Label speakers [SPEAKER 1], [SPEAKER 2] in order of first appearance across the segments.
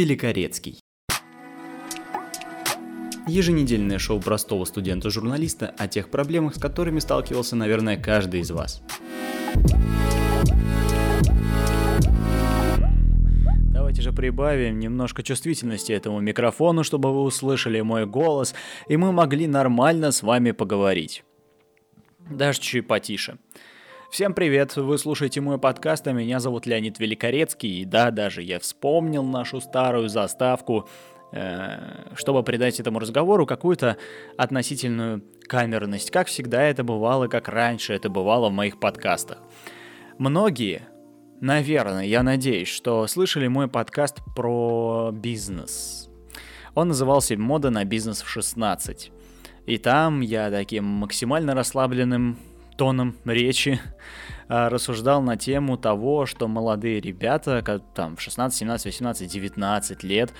[SPEAKER 1] Великорецкий. Еженедельное шоу простого студента-журналиста о тех проблемах, с которыми сталкивался, наверное, каждый из вас. Давайте же прибавим немножко чувствительности этому микрофону, чтобы вы услышали мой голос, и мы могли нормально с вами поговорить. Даже чуть потише. Всем привет, вы слушаете мой подкаст, а меня зовут Леонид Великорецкий, и да, даже я вспомнил нашу старую заставку, э, чтобы придать этому разговору какую-то относительную камерность, как всегда это бывало, как раньше это бывало в моих подкастах. Многие, наверное, я надеюсь, что слышали мой подкаст про бизнес. Он назывался «Мода на бизнес в 16». И там я таким максимально расслабленным тоном речи а, рассуждал на тему того, что молодые ребята, там в 16, 17, 18, 19 лет,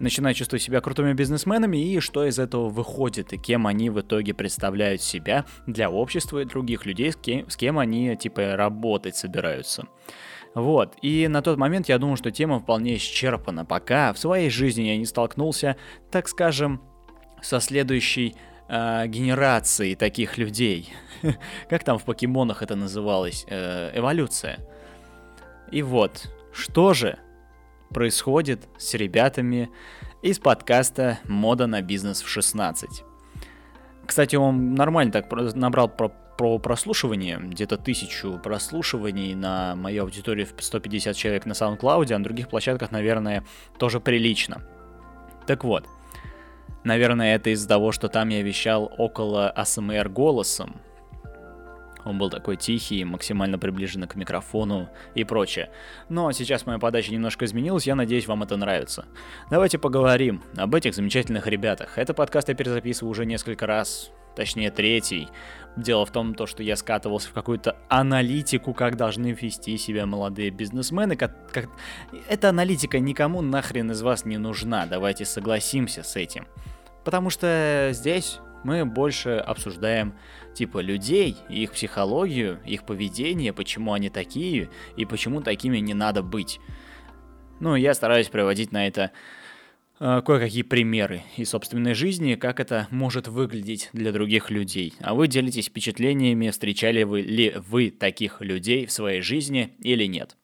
[SPEAKER 1] начинают чувствовать себя крутыми бизнесменами и что из этого выходит, и кем они в итоге представляют себя для общества и других людей, с кем, с кем они типа работать собираются. Вот, и на тот момент я думал, что тема вполне исчерпана, пока в своей жизни я не столкнулся, так скажем, со следующей э, генерацией таких людей. как там в покемонах это называлось? Э, эволюция. И вот, что же происходит с ребятами из подкаста «Мода на бизнес в 16». Кстати, он нормально так набрал про, про прослушивание, где-то тысячу прослушиваний на мою аудиторию в 150 человек на SoundCloud, а на других площадках, наверное, тоже прилично. Так вот, наверное, это из-за того, что там я вещал около АСМР голосом, он был такой тихий, максимально приближенный к микрофону и прочее. Но сейчас моя подача немножко изменилась, я надеюсь, вам это нравится. Давайте поговорим об этих замечательных ребятах. Это подкаст я перезаписываю уже несколько раз, точнее третий. Дело в том, то, что я скатывался в какую-то аналитику, как должны вести себя молодые бизнесмены. Как, как... Эта аналитика никому нахрен из вас не нужна, давайте согласимся с этим. Потому что здесь мы больше обсуждаем типа людей, их психологию, их поведение, почему они такие и почему такими не надо быть. Ну, я стараюсь приводить на это э, кое-какие примеры из собственной жизни, как это может выглядеть для других людей. А вы делитесь впечатлениями, встречали вы ли вы таких людей в своей жизни или нет.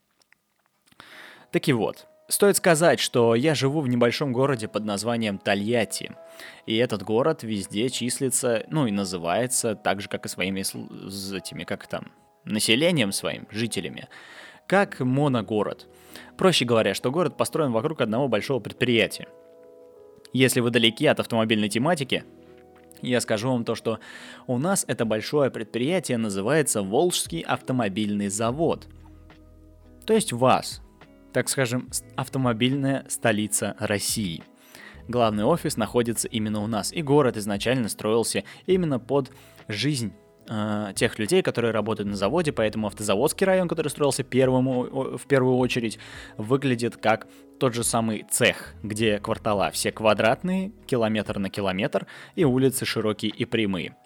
[SPEAKER 1] Таки вот, Стоит сказать, что я живу в небольшом городе под названием Тольятти. И этот город везде числится, ну и называется так же, как и своими этими, как там, населением своим, жителями, как моногород. Проще говоря, что город построен вокруг одного большого предприятия. Если вы далеки от автомобильной тематики, я скажу вам то, что у нас это большое предприятие называется Волжский автомобильный завод. То есть вас, так скажем, автомобильная столица России. Главный офис находится именно у нас, и город изначально строился именно под жизнь э, тех людей, которые работают на заводе, поэтому автозаводский район, который строился первым, в первую очередь, выглядит как тот же самый цех, где квартала все квадратные, километр на километр, и улицы широкие и прямые.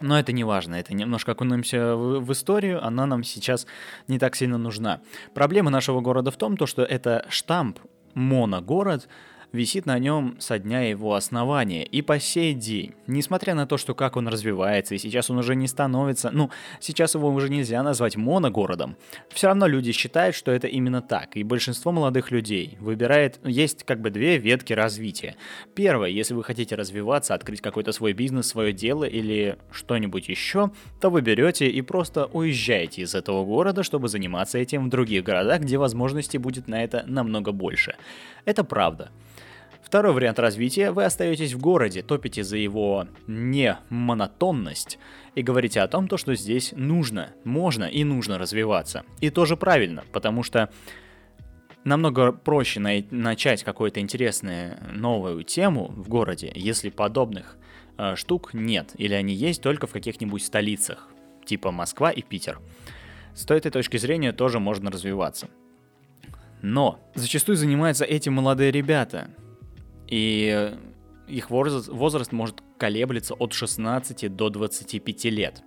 [SPEAKER 1] Но это не важно, это немножко окунемся в, в историю, она нам сейчас не так сильно нужна. Проблема нашего города в том, то, что это штамп моногород, висит на нем со дня его основания и по сей день. Несмотря на то, что как он развивается, и сейчас он уже не становится, ну, сейчас его уже нельзя назвать моногородом, все равно люди считают, что это именно так, и большинство молодых людей выбирает, есть как бы две ветки развития. Первое, если вы хотите развиваться, открыть какой-то свой бизнес, свое дело или что-нибудь еще, то вы берете и просто уезжаете из этого города, чтобы заниматься этим в других городах, где возможностей будет на это намного больше. Это правда. Второй вариант развития – вы остаетесь в городе, топите за его не монотонность и говорите о том, то, что здесь нужно, можно и нужно развиваться. И тоже правильно, потому что намного проще на- начать какую-то интересную новую тему в городе, если подобных э, штук нет, или они есть только в каких-нибудь столицах, типа Москва и Питер. С этой точки зрения тоже можно развиваться. Но зачастую занимаются этим молодые ребята, и их возраст, возраст может колеблется от 16 до 25 лет.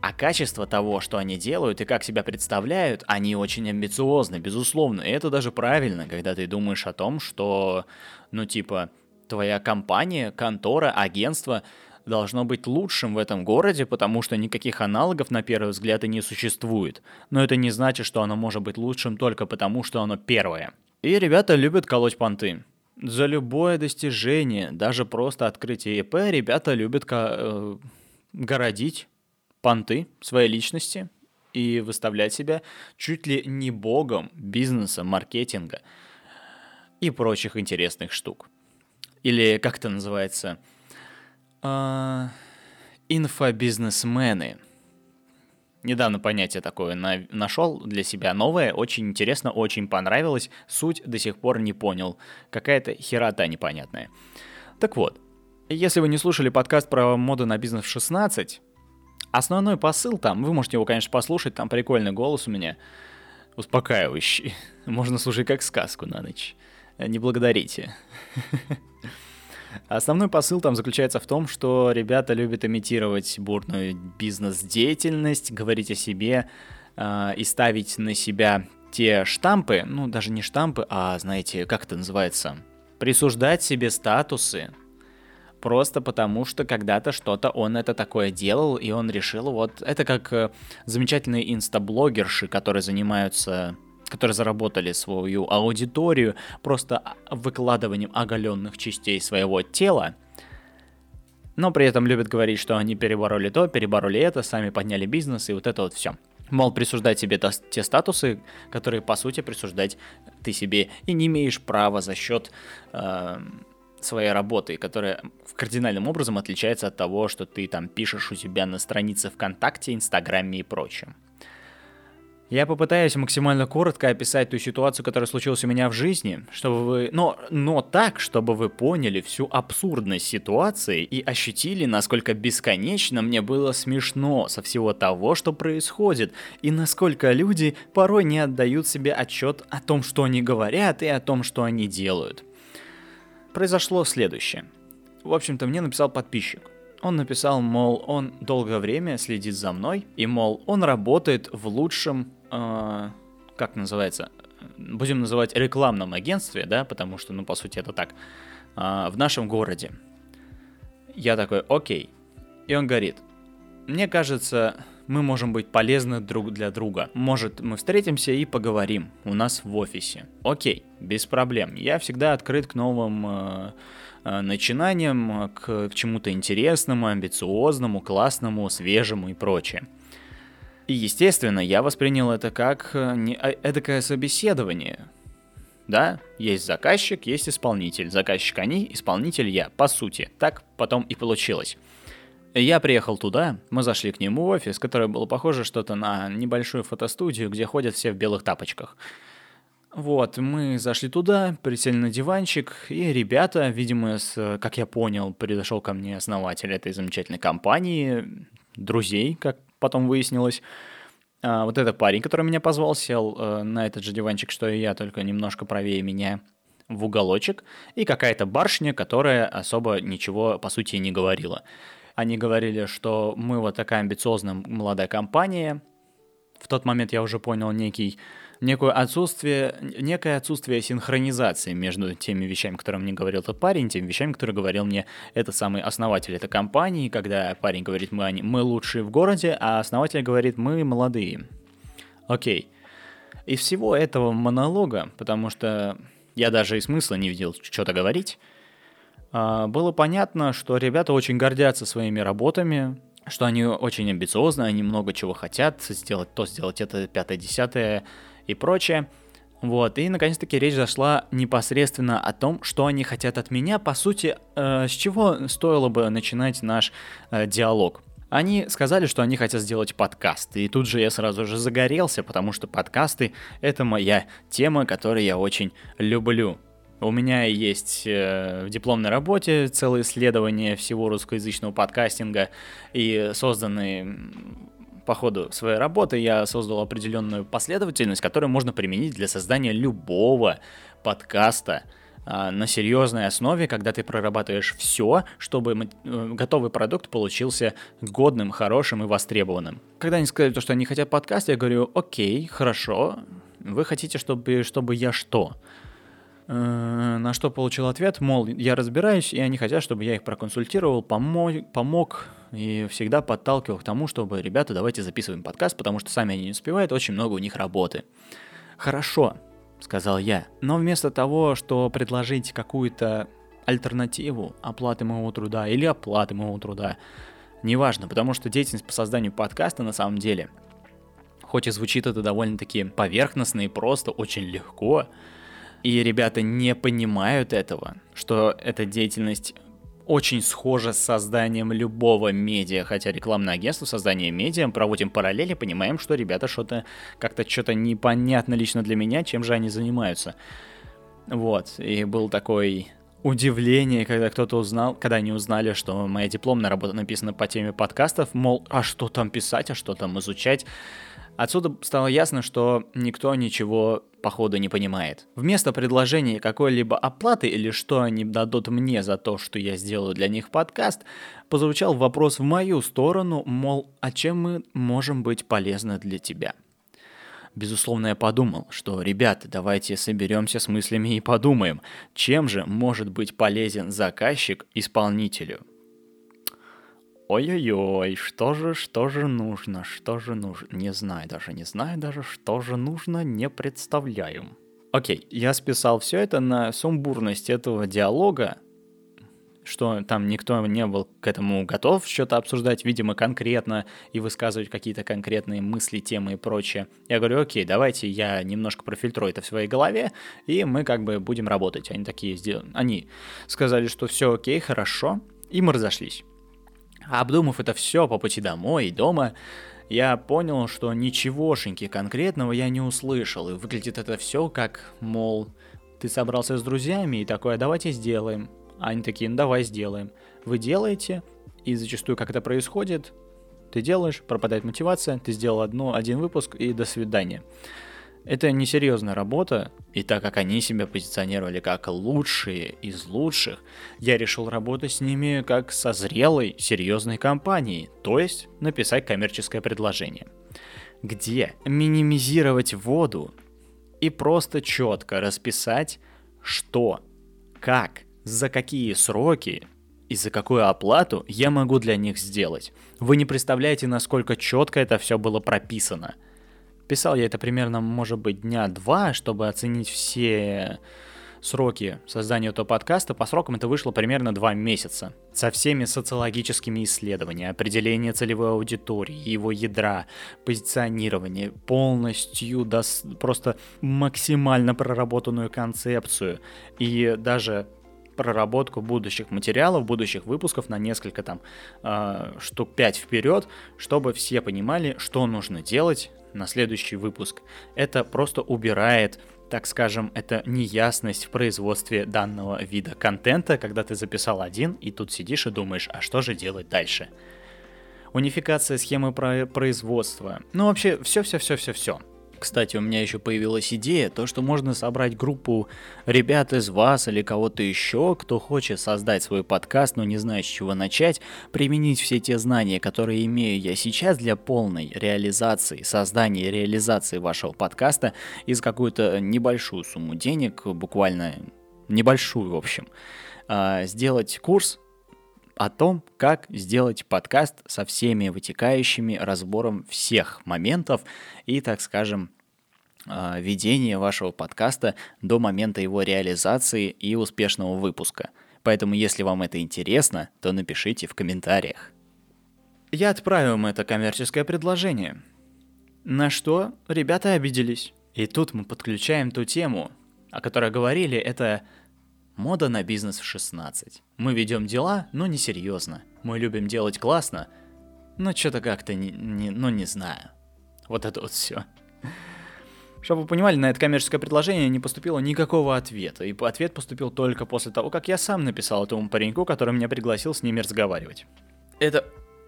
[SPEAKER 1] А качество того, что они делают и как себя представляют, они очень амбициозны, безусловно. И это даже правильно, когда ты думаешь о том, что, ну, типа, твоя компания, контора, агентство должно быть лучшим в этом городе, потому что никаких аналогов на первый взгляд и не существует. Но это не значит, что оно может быть лучшим только потому, что оно первое. И ребята любят колоть понты. За любое достижение, даже просто открытие ИП, ребята любят э, городить понты своей личности и выставлять себя чуть ли не богом бизнеса, маркетинга и прочих интересных штук. Или как это называется? А, инфобизнесмены. Недавно понятие такое на, нашел для себя новое, очень интересно, очень понравилось, суть до сих пор не понял. Какая-то херота непонятная. Так вот, если вы не слушали подкаст про моду на бизнес 16, основной посыл там, вы можете его, конечно, послушать, там прикольный голос у меня, успокаивающий. Можно слушать как сказку на ночь. Не благодарите. Основной посыл там заключается в том, что ребята любят имитировать бурную бизнес-деятельность, говорить о себе э, и ставить на себя те штампы, ну даже не штампы, а знаете, как это называется, присуждать себе статусы, просто потому что когда-то что-то он это такое делал, и он решил вот... Это как э, замечательные инстаблогерши, которые занимаются которые заработали свою аудиторию просто выкладыванием оголенных частей своего тела, но при этом любят говорить, что они перебороли то, перебороли это, сами подняли бизнес и вот это вот все. Мол, присуждать себе те статусы, которые по сути присуждать ты себе и не имеешь права за счет э, своей работы, которая кардинальным образом отличается от того, что ты там пишешь у себя на странице ВКонтакте, Инстаграме и прочем. Я попытаюсь максимально коротко описать ту ситуацию, которая случилась у меня в жизни, чтобы вы... Но, но так, чтобы вы поняли всю абсурдность ситуации и ощутили, насколько бесконечно мне было смешно со всего того, что происходит, и насколько люди порой не отдают себе отчет о том, что они говорят и о том, что они делают. Произошло следующее. В общем-то, мне написал подписчик. Он написал, мол, он долгое время следит за мной, и, мол, он работает в лучшем э, как называется, будем называть рекламном агентстве, да, потому что, ну, по сути, это так, э, в нашем городе. Я такой, окей. И он говорит, мне кажется, мы можем быть полезны друг для друга. Может, мы встретимся и поговорим у нас в офисе. Окей, без проблем. Я всегда открыт к новым э, начинаниям, к, к чему-то интересному, амбициозному, классному, свежему и прочее. И, естественно, я воспринял это как э, не, эдакое собеседование. Да, есть заказчик, есть исполнитель. Заказчик они, исполнитель я, по сути. Так потом и получилось. Я приехал туда, мы зашли к нему в офис, который был похоже что-то на небольшую фотостудию, где ходят все в белых тапочках. Вот, мы зашли туда, присели на диванчик, и ребята, видимо, с, как я понял, пришел ко мне основатель этой замечательной компании, друзей, как потом выяснилось. А, вот этот парень, который меня позвал, сел э, на этот же диванчик, что и я, только немножко правее меня, в уголочек, и какая-то барышня, которая особо ничего, по сути, не говорила. Они говорили, что мы вот такая амбициозная молодая компания. В тот момент я уже понял некий некое отсутствие, некое отсутствие синхронизации между теми вещами, которые мне говорил тот парень, теми вещами, которые говорил мне этот самый основатель этой компании, когда парень говорит, мы, мы лучшие в городе, а основатель говорит, мы молодые. Окей. Из всего этого монолога, потому что я даже и смысла не видел что-то говорить, а, было понятно, что ребята очень гордятся своими работами, что они очень амбициозны, они много чего хотят сделать, то сделать это, пятое, десятое, и прочее. Вот, и наконец-таки речь зашла непосредственно о том, что они хотят от меня, по сути, э, с чего стоило бы начинать наш э, диалог. Они сказали, что они хотят сделать подкаст, и тут же я сразу же загорелся, потому что подкасты — это моя тема, которую я очень люблю. У меня есть э, в дипломной работе целое исследование всего русскоязычного подкастинга и созданные по ходу своей работы я создал определенную последовательность, которую можно применить для создания любого подкаста, а, на серьезной основе, когда ты прорабатываешь все, чтобы э, готовый продукт получился годным, хорошим и востребованным. Когда они сказали то, что они хотят подкаст, я говорю, окей, хорошо, вы хотите, чтобы, чтобы я что? Э, на что получил ответ, мол, я разбираюсь, и они хотят, чтобы я их проконсультировал, помог, помог и всегда подталкивал к тому, чтобы, ребята, давайте записываем подкаст, потому что сами они не успевают, очень много у них работы. Хорошо, — сказал я. Но вместо того, что предложить какую-то альтернативу оплаты моего труда или оплаты моего труда, неважно, потому что деятельность по созданию подкаста на самом деле, хоть и звучит это довольно-таки поверхностно и просто, очень легко, и ребята не понимают этого, что эта деятельность очень схоже с созданием любого медиа, хотя рекламное агентство, создание медиа, проводим параллели, понимаем, что ребята что-то, как-то что-то непонятно лично для меня, чем же они занимаются. Вот, и был такой удивление, когда кто-то узнал, когда они узнали, что моя дипломная работа написана по теме подкастов, мол, а что там писать, а что там изучать. Отсюда стало ясно, что никто ничего походу не понимает. Вместо предложения какой-либо оплаты или что они дадут мне за то, что я сделаю для них подкаст, позвучал вопрос в мою сторону, мол, а чем мы можем быть полезны для тебя? Безусловно, я подумал, что, ребята, давайте соберемся с мыслями и подумаем, чем же может быть полезен заказчик исполнителю. Ой-ой-ой, что же, что же нужно, что же нужно? Не знаю даже, не знаю даже, что же нужно, не представляю. Окей, я списал все это на сумбурность этого диалога, что там никто не был к этому готов что-то обсуждать, видимо, конкретно и высказывать какие-то конкретные мысли, темы и прочее. Я говорю, окей, давайте я немножко профильтрую это в своей голове, и мы как бы будем работать. Они такие сделали. Они сказали, что все окей, хорошо, и мы разошлись. Обдумав это все по пути домой и дома, я понял, что ничегошеньки конкретного я не услышал, и выглядит это все как, мол, ты собрался с друзьями и такое, давайте сделаем. Они такие, ну давай сделаем. Вы делаете, и зачастую как это происходит, ты делаешь, пропадает мотивация, ты сделал одну, один выпуск и до свидания. Это несерьезная работа, и так как они себя позиционировали как лучшие из лучших, я решил работать с ними как со зрелой, серьезной компанией, то есть написать коммерческое предложение, где минимизировать воду и просто четко расписать, что, как, за какие сроки и за какую оплату я могу для них сделать. Вы не представляете, насколько четко это все было прописано – Писал я это примерно, может быть, дня два, чтобы оценить все сроки создания этого подкаста. По срокам это вышло примерно два месяца. Со всеми социологическими исследованиями, определение целевой аудитории, его ядра, позиционирование, полностью, да, просто максимально проработанную концепцию. И даже проработку будущих материалов, будущих выпусков на несколько там э, штук 5 вперед, чтобы все понимали, что нужно делать на следующий выпуск. Это просто убирает так скажем, это неясность в производстве данного вида контента, когда ты записал один, и тут сидишь и думаешь, а что же делать дальше? Унификация схемы производства. Ну, вообще, все-все-все-все-все. Кстати, у меня еще появилась идея, то, что можно собрать группу ребят из вас или кого-то еще, кто хочет создать свой подкаст, но не знает, с чего начать, применить все те знания, которые имею я сейчас для полной реализации, создания и реализации вашего подкаста из какую-то небольшую сумму денег, буквально небольшую, в общем, а, сделать курс о том, как сделать подкаст со всеми вытекающими разбором всех моментов и, так скажем, а, ведения вашего подкаста до момента его реализации и успешного выпуска. Поэтому, если вам это интересно, то напишите в комментариях. Я отправил им это коммерческое предложение. На что ребята обиделись. И тут мы подключаем ту тему, о которой говорили, это Мода на бизнес в 16. Мы ведем дела, но не серьезно. Мы любим делать классно, но что-то как-то не, не, ну не знаю. Вот это вот все. Чтобы вы понимали, на это коммерческое предложение не поступило никакого ответа. И ответ поступил только после того, как я сам написал этому пареньку, который меня пригласил с ними разговаривать. Это...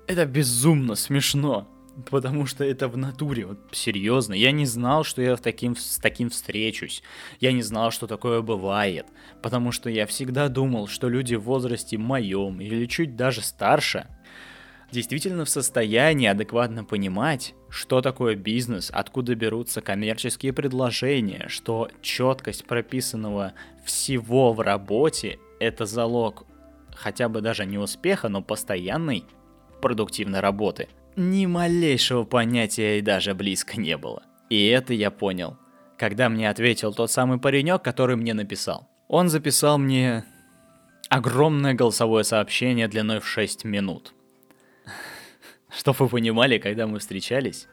[SPEAKER 1] это безумно смешно. Потому что это в натуре, вот серьезно. Я не знал, что я таким, с таким встречусь. Я не знал, что такое бывает. Потому что я всегда думал, что люди в возрасте моем или чуть даже старше действительно в состоянии адекватно понимать, что такое бизнес, откуда берутся коммерческие предложения, что четкость прописанного всего в работе – это залог хотя бы даже не успеха, но постоянной продуктивной работы. Ни малейшего понятия и даже близко не было. И это я понял, когда мне ответил тот самый паренек, который мне написал. Он записал мне огромное голосовое сообщение длиной в 6 минут – Чтобы вы понимали, когда мы встречались,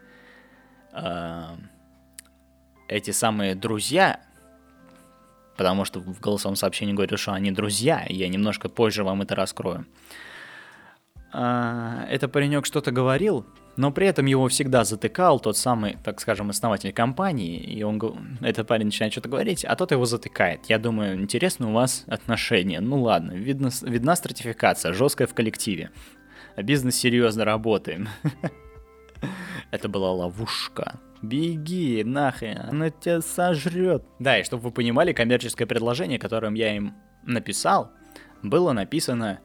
[SPEAKER 1] эти самые друзья, потому что в голосовом сообщении говорят, что они друзья, я немножко позже вам это раскрою. А, это паренек что-то говорил, но при этом его всегда затыкал тот самый, так скажем, основатель компании, и он, этот парень начинает что-то говорить, а тот его затыкает. Я думаю, интересно у вас отношения. Ну ладно, видно, видна стратификация, жесткая в коллективе а бизнес серьезно работаем. Это была ловушка. Беги, нахрен, она тебя сожрет. Да, и чтобы вы понимали, коммерческое предложение, которым я им написал, было написано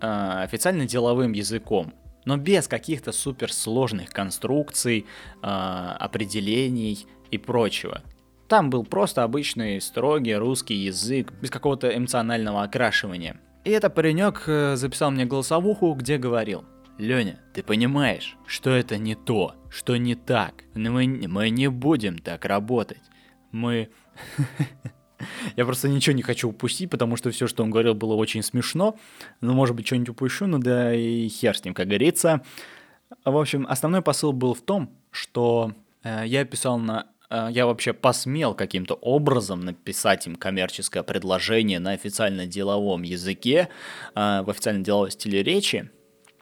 [SPEAKER 1] э, официально деловым языком, но без каких-то суперсложных конструкций, э, определений и прочего. Там был просто обычный строгий русский язык, без какого-то эмоционального окрашивания. И этот паренек э, записал мне голосовуху, где говорил, Леня, ты понимаешь, что это не то, что не так. Мы, мы не будем так работать. Мы... Я просто ничего не хочу упустить, потому что все, что он говорил, было очень смешно. Ну, может быть, что-нибудь упущу, ну да и хер с ним, как говорится. В общем, основной посыл был в том, что э, я писал на Э, я вообще посмел каким-то образом написать им коммерческое предложение на официально-деловом языке, э, в официально-деловом стиле речи,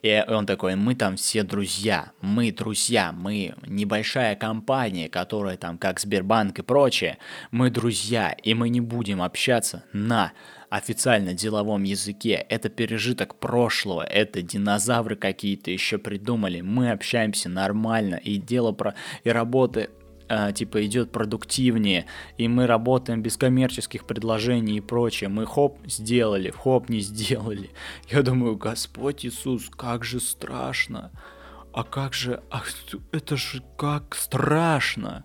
[SPEAKER 1] и он такой, мы там все друзья, мы друзья, мы небольшая компания, которая там как Сбербанк и прочее, мы друзья, и мы не будем общаться на официально деловом языке. Это пережиток прошлого, это динозавры какие-то еще придумали. Мы общаемся нормально, и дело про и работы э, типа идет продуктивнее, и мы работаем без коммерческих предложений и прочее. Мы хоп сделали, хоп не сделали. Я думаю, Господь Иисус, как же страшно. А как же, ах, это же как страшно.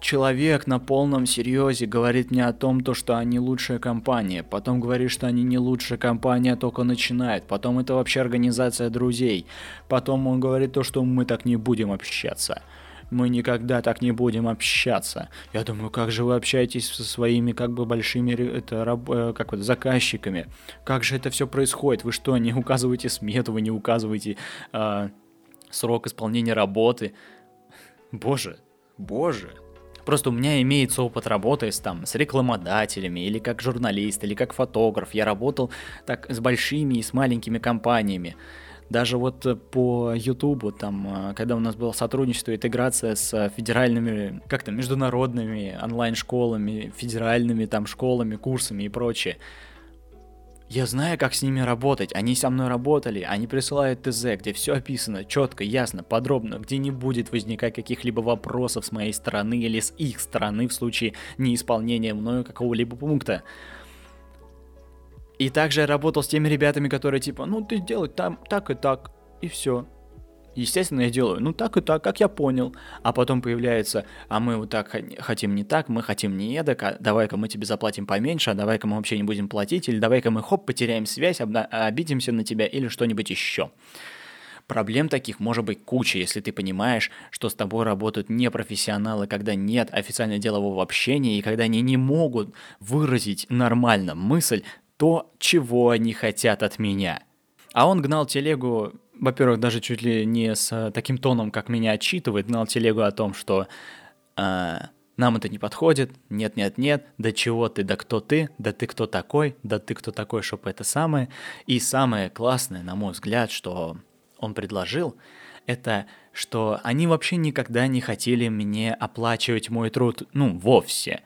[SPEAKER 1] Человек на полном серьезе говорит мне о том, то, что они лучшая компания, потом говорит, что они не лучшая компания, а только начинает, потом это вообще организация друзей, потом он говорит то, что мы так не будем общаться мы никогда так не будем общаться. Я думаю, как же вы общаетесь со своими как бы большими это, раб, э, как вот, заказчиками? Как же это все происходит? Вы что, не указываете смету, вы не указываете э, срок исполнения работы? Боже, боже, Просто у меня имеется опыт работы с, там, с рекламодателями, или как журналист, или как фотограф. Я работал так с большими и с маленькими компаниями. Даже вот э, по Ютубу, там, э, когда у нас было сотрудничество, интеграция с федеральными, как-то международными онлайн-школами, федеральными там школами, курсами и прочее, я знаю, как с ними работать. Они со мной работали, они присылают ТЗ, где все описано четко, ясно, подробно, где не будет возникать каких-либо вопросов с моей стороны или с их стороны в случае неисполнения мною какого-либо пункта. И также я работал с теми ребятами, которые типа, ну ты делай там так и так, и все. Естественно, я делаю, ну так и так, как я понял. А потом появляется, а мы вот так хотим не так, мы хотим не эдак, а давай-ка мы тебе заплатим поменьше, а давай-ка мы вообще не будем платить, или давай-ка мы хоп, потеряем связь, обна- обидимся на тебя, или что-нибудь еще. Проблем таких может быть куча, если ты понимаешь, что с тобой работают непрофессионалы, когда нет официально делового общения и когда они не могут выразить нормально мысль то, чего они хотят от меня. А он гнал телегу, во-первых, даже чуть ли не с таким тоном, как меня отчитывает, гнал телегу о том, что э, нам это не подходит, нет, нет, нет, да чего ты, да кто ты, да ты кто такой, да ты кто такой, чтобы это самое. И самое классное, на мой взгляд, что он предложил, это что они вообще никогда не хотели мне оплачивать мой труд, ну, вовсе.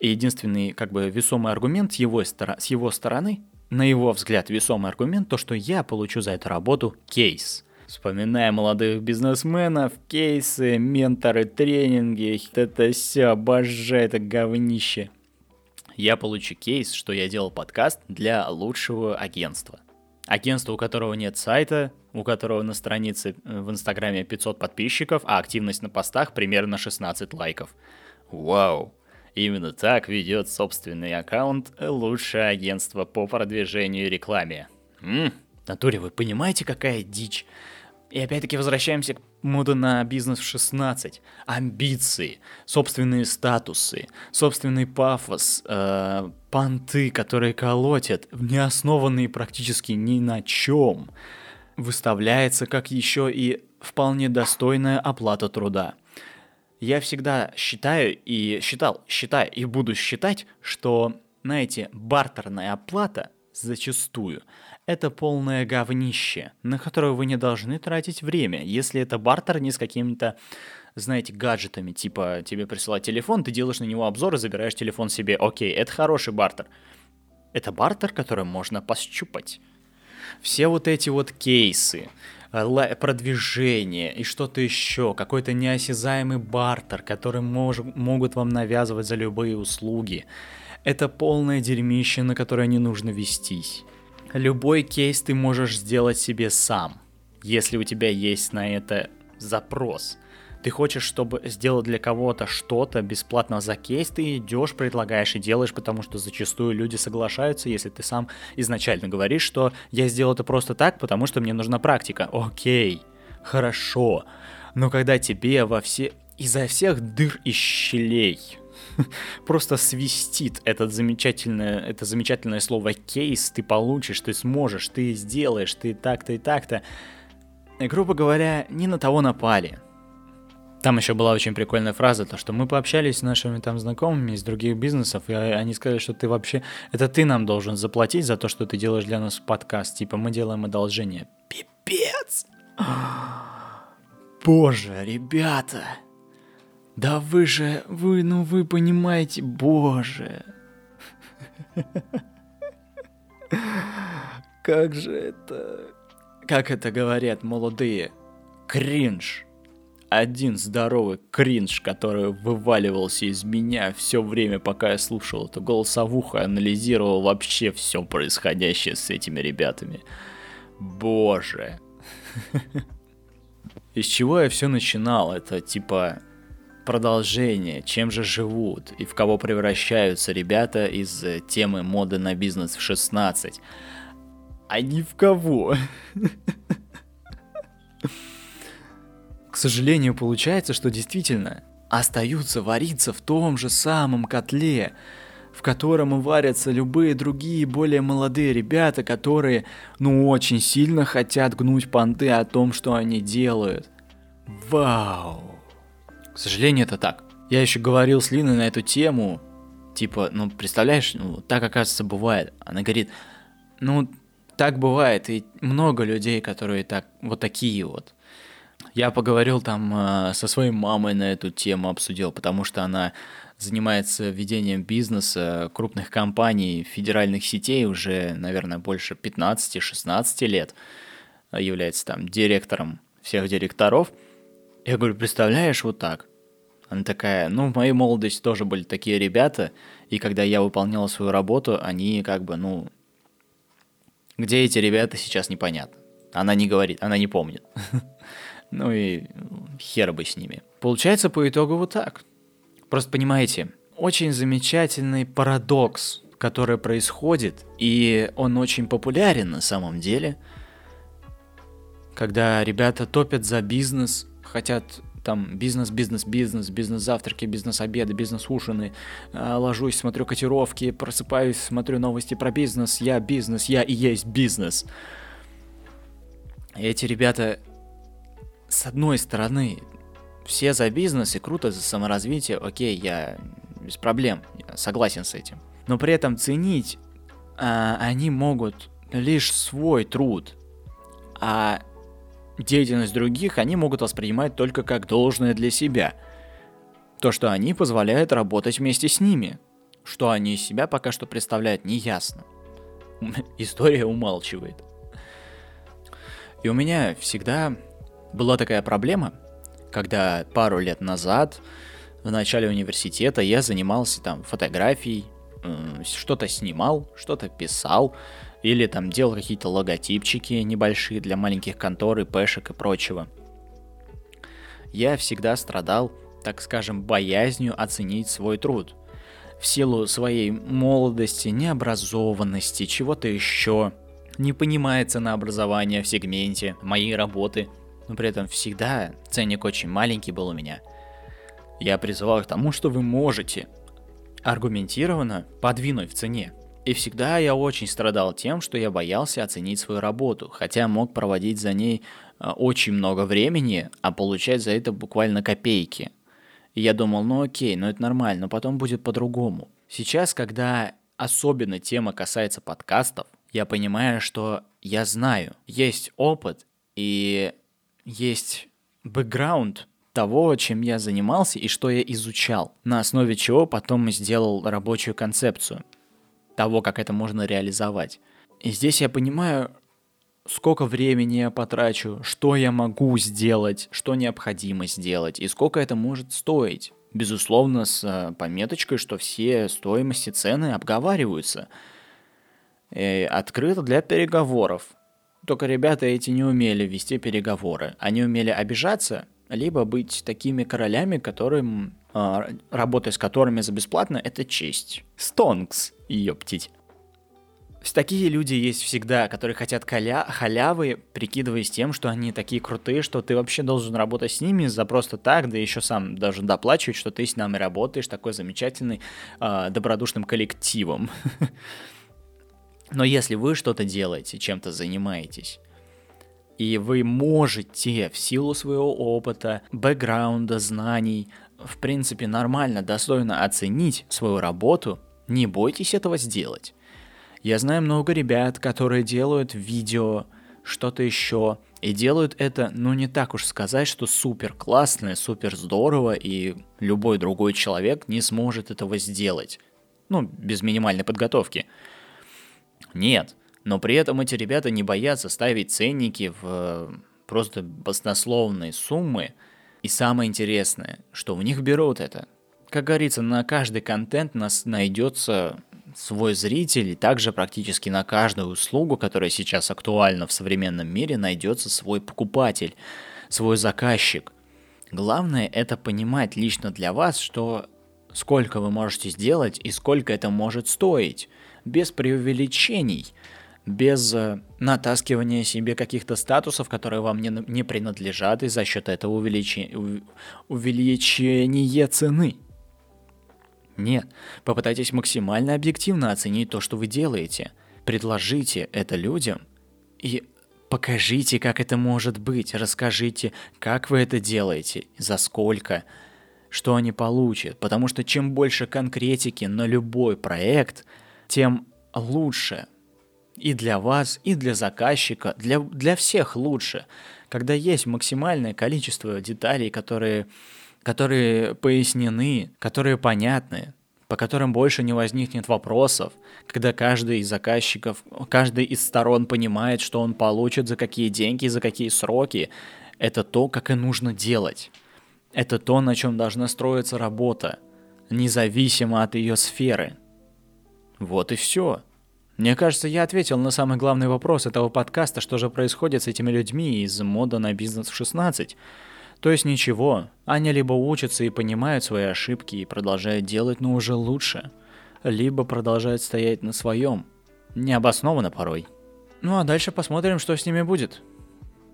[SPEAKER 1] И единственный, как бы, весомый аргумент с его, с его стороны, на его взгляд, весомый аргумент, то, что я получу за эту работу кейс. Вспоминая молодых бизнесменов, кейсы, менторы, тренинги, это все, обожаю это говнище. Я получу кейс, что я делал подкаст для лучшего агентства. Агентство, у которого нет сайта, у которого на странице э, в Инстаграме 500 подписчиков, а активность на постах примерно 16 лайков. Вау! Именно так ведет собственный аккаунт лучшее агентство по продвижению и рекламе. М? Натуре вы понимаете, какая дичь? И опять-таки возвращаемся к моду на бизнес в 16. Амбиции, собственные статусы, собственный пафос, э, понты, которые колотят, не основанные практически ни на чем, выставляется как еще и вполне достойная оплата труда. Я всегда считаю и считал, считаю и буду считать, что, знаете, бартерная оплата зачастую – это полное говнище, на которое вы не должны тратить время, если это бартер не с какими-то знаете, гаджетами, типа тебе присылают телефон, ты делаешь на него обзор и забираешь телефон себе. Окей, это хороший бартер. Это бартер, который можно пощупать. Все вот эти вот кейсы, продвижение и что-то еще, какой-то неосязаемый бартер, который мож, могут вам навязывать за любые услуги. Это полное дерьмище, на которое не нужно вестись. Любой кейс ты можешь сделать себе сам, если у тебя есть на это запрос. Ты хочешь, чтобы сделать для кого-то что-то бесплатно за кейс, ты идешь, предлагаешь и делаешь, потому что зачастую люди соглашаются, если ты сам изначально говоришь, что я сделал это просто так, потому что мне нужна практика. Окей, хорошо. Но когда тебе во все изо всех дыр и щелей просто свистит этот замечательное, это замечательное слово кейс, ты получишь, ты сможешь, ты сделаешь, ты так-то и так-то. Грубо говоря, не на того напали. Там еще была очень прикольная фраза, то что мы пообщались с нашими там знакомыми из других бизнесов, и они сказали, что ты вообще, это ты нам должен заплатить за то, что ты делаешь для нас подкаст, типа мы делаем одолжение. Пипец! Боже, ребята! Да вы же, вы, ну вы понимаете, боже. Как же это... Как это говорят молодые? Кринж. Один здоровый кринж, который вываливался из меня все время, пока я слушал эту голосовуху, анализировал вообще все происходящее с этими ребятами. Боже. Из чего я все начинал? Это типа продолжение, чем же живут и в кого превращаются ребята из э, темы моды на бизнес в 16. А ни в кого. сожалению, получается, что действительно остаются вариться в том же самом котле, в котором варятся любые другие более молодые ребята, которые, ну, очень сильно хотят гнуть понты о том, что они делают. Вау! К сожалению, это так. Я еще говорил с Линой на эту тему, типа, ну, представляешь, ну, так, оказывается, бывает. Она говорит, ну, так бывает, и много людей, которые так, вот такие вот. Я поговорил там э, со своей мамой на эту тему, обсудил, потому что она занимается ведением бизнеса крупных компаний, федеральных сетей уже, наверное, больше 15-16 лет, является там директором всех директоров – я говорю, представляешь, вот так. Она такая, ну, в моей молодости тоже были такие ребята, и когда я выполнял свою работу, они как бы, ну, где эти ребята сейчас непонятно. Она не говорит, она не помнит. Ну и хер бы с ними. Получается по итогу вот так. Просто понимаете, очень замечательный парадокс, который происходит, и он очень популярен на самом деле, когда ребята топят за бизнес, хотят там бизнес, бизнес, бизнес, бизнес-завтраки, бизнес-обеды, бизнес-ужины, а, ложусь, смотрю котировки, просыпаюсь, смотрю новости про бизнес, я бизнес, я и есть бизнес. Эти ребята, с одной стороны, все за бизнес и круто за саморазвитие, окей, я без проблем, я согласен с этим. Но при этом ценить а, они могут лишь свой труд, а Деятельность других они могут воспринимать только как должное для себя. То, что они позволяют работать вместе с ними. Что они из себя пока что представляют, неясно. История умалчивает. И у меня всегда была такая проблема, когда пару лет назад, в начале университета, я занимался там фотографией, что-то снимал, что-то писал, или там делал какие-то логотипчики небольшие для маленьких контор и пэшек и прочего. Я всегда страдал, так скажем, боязнью оценить свой труд. В силу своей молодости, необразованности, чего-то еще, не понимает ценообразования в сегменте моей работы, но при этом всегда ценник очень маленький был у меня. Я призывал к тому, что вы можете аргументированно подвинуть в цене. И всегда я очень страдал тем, что я боялся оценить свою работу, хотя мог проводить за ней а, очень много времени, а получать за это буквально копейки. И я думал, ну окей, ну это нормально, но потом будет по-другому. Сейчас, когда особенно тема касается подкастов, я понимаю, что я знаю, есть опыт и есть бэкграунд того, чем я занимался и что я изучал, на основе чего потом сделал рабочую концепцию того, как это можно реализовать. И здесь я понимаю, сколько времени я потрачу, что я могу сделать, что необходимо сделать и сколько это может стоить. Безусловно, с э, пометочкой, что все стоимости цены обговариваются – э, открыто для переговоров. Только ребята эти не умели вести переговоры. Они умели обижаться, либо быть такими королями, которым, э, с которыми за бесплатно, это честь. Стонкс, ёптить. Такие люди есть всегда, которые хотят халя халявы, прикидываясь тем, что они такие крутые, что ты вообще должен работать с ними за просто так, да еще сам должен доплачивать, что ты с нами работаешь, такой замечательный, э, добродушным коллективом. Но если вы что-то делаете, чем-то занимаетесь, и вы можете в силу своего опыта, бэкграунда, знаний, в принципе, нормально, достойно оценить свою работу, не бойтесь этого сделать. Я знаю много ребят, которые делают видео, что-то еще, и делают это, ну не так уж сказать, что супер классно, супер здорово, и любой другой человек не сможет этого сделать. Ну, без минимальной подготовки. Нет, но при этом эти ребята не боятся ставить ценники в э, просто баснословные суммы. И самое интересное, что у них берут это. Как говорится, на каждый контент нас найдется свой зритель, и также практически на каждую услугу, которая сейчас актуальна в современном мире, найдется свой покупатель, свой заказчик. Главное это понимать лично для вас, что сколько вы можете сделать и сколько это может стоить без преувеличений, без э, натаскивания себе каких-то статусов, которые вам не, не принадлежат, и за счет этого увеличи, увеличение цены. Нет, попытайтесь максимально объективно оценить то, что вы делаете. Предложите это людям и покажите, как это может быть. Расскажите, как вы это делаете, за сколько, что они получат. Потому что чем больше конкретики на любой проект – тем лучше. И для вас, и для заказчика, для, для всех лучше. Когда есть максимальное количество деталей, которые, которые пояснены, которые понятны, по которым больше не возникнет вопросов, когда каждый из заказчиков, каждый из сторон понимает, что он получит, за какие деньги, за какие сроки, это то, как и нужно делать. Это то, на чем должна строиться работа, независимо от ее сферы – вот и все. Мне кажется, я ответил на самый главный вопрос этого подкаста, что же происходит с этими людьми из мода на бизнес в 16. То есть ничего, они либо учатся и понимают свои ошибки и продолжают делать, но уже лучше, либо продолжают стоять на своем, необоснованно порой. Ну а дальше посмотрим, что с ними будет.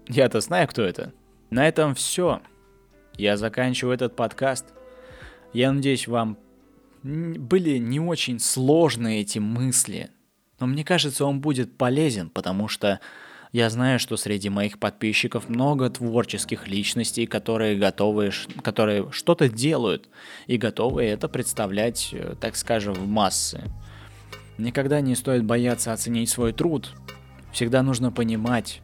[SPEAKER 1] Я-то знаю, кто это. На этом все. Я заканчиваю этот подкаст. Я надеюсь, вам были не очень сложные эти мысли. Но мне кажется, он будет полезен, потому что я знаю, что среди моих подписчиков много творческих личностей, которые готовы, которые что-то делают и готовы это представлять, э, так скажем, в массы. Никогда не стоит бояться оценить свой труд. Всегда нужно понимать,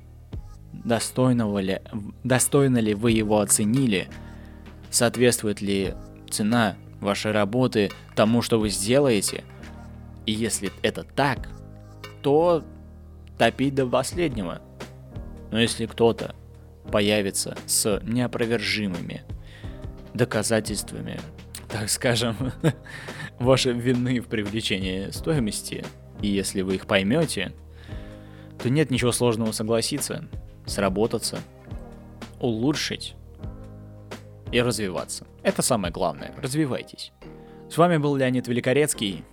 [SPEAKER 1] достойного ли, достойно ли вы его оценили, соответствует ли цена вашей работы, тому, что вы сделаете. И если это так, то топить до последнего. Но если кто-то появится с неопровержимыми доказательствами, так скажем, вашей вины в привлечении стоимости, и если вы их поймете, то нет ничего сложного согласиться, сработаться, улучшить и развиваться. Это самое главное. Развивайтесь. С вами был Леонид Великорецкий.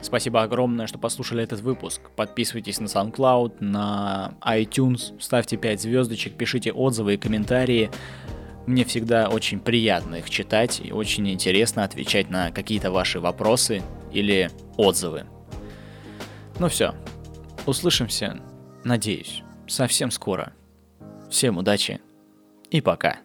[SPEAKER 1] Спасибо огромное, что послушали этот выпуск. Подписывайтесь на SoundCloud, на iTunes, ставьте 5 звездочек, пишите отзывы и комментарии. Мне всегда очень приятно их читать и очень интересно отвечать на какие-то ваши вопросы или отзывы. Ну все, услышимся, надеюсь, совсем скоро. Всем удачи и пока.